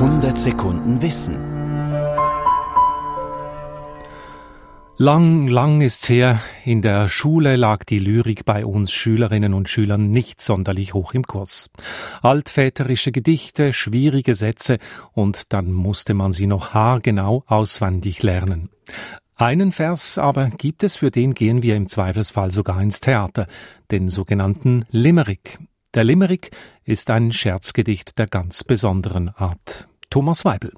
100 Sekunden Wissen. Lang, lang ist's her. In der Schule lag die Lyrik bei uns Schülerinnen und Schülern nicht sonderlich hoch im Kurs. Altväterische Gedichte, schwierige Sätze und dann musste man sie noch haargenau auswendig lernen. Einen Vers aber gibt es, für den gehen wir im Zweifelsfall sogar ins Theater, den sogenannten Limerick. Der Limerick ist ein Scherzgedicht der ganz besonderen Art. Thomas Weibel.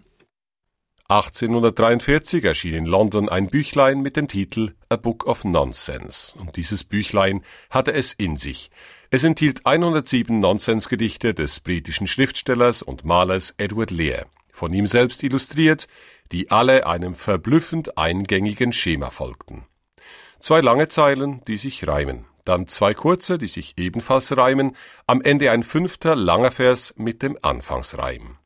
1843 erschien in London ein Büchlein mit dem Titel A Book of Nonsense. Und dieses Büchlein hatte es in sich. Es enthielt 107 Nonsensgedichte des britischen Schriftstellers und Malers Edward Lear, von ihm selbst illustriert, die alle einem verblüffend eingängigen Schema folgten. Zwei lange Zeilen, die sich reimen, dann zwei kurze, die sich ebenfalls reimen, am Ende ein fünfter langer Vers mit dem Anfangsreim.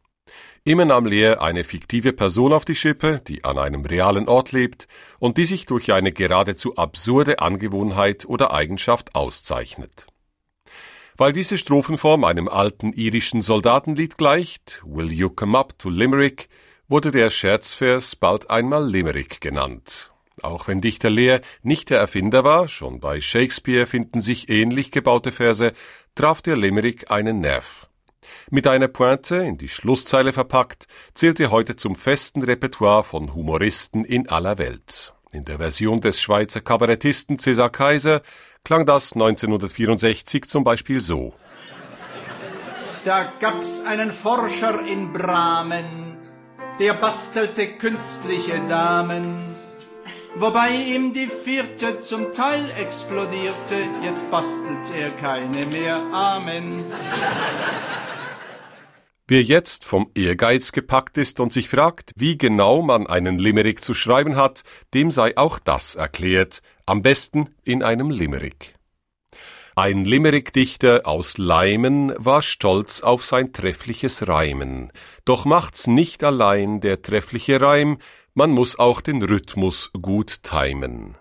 Immer nahm Lear eine fiktive Person auf die Schippe, die an einem realen Ort lebt und die sich durch eine geradezu absurde Angewohnheit oder Eigenschaft auszeichnet. Weil diese Strophenform einem alten irischen Soldatenlied gleicht, Will You Come Up to Limerick, wurde der Scherzvers bald einmal Limerick genannt. Auch wenn Dichter Lear nicht der Erfinder war, schon bei Shakespeare finden sich ähnlich gebaute Verse, traf der Limerick einen Nerv. Mit einer Pointe in die Schlusszeile verpackt, zählt er heute zum festen Repertoire von Humoristen in aller Welt. In der Version des Schweizer Kabarettisten César Kaiser klang das 1964 zum Beispiel so. Da gab's einen Forscher in Bramen, der bastelte künstliche Damen, wobei ihm die vierte zum Teil explodierte, jetzt bastelt er keine mehr. Amen. Wer jetzt vom Ehrgeiz gepackt ist und sich fragt, wie genau man einen Limerick zu schreiben hat, dem sei auch das erklärt, am besten in einem Limerick. Ein Limerick-Dichter aus Leimen war stolz auf sein treffliches Reimen. Doch macht's nicht allein der treffliche Reim, man muss auch den Rhythmus gut timen.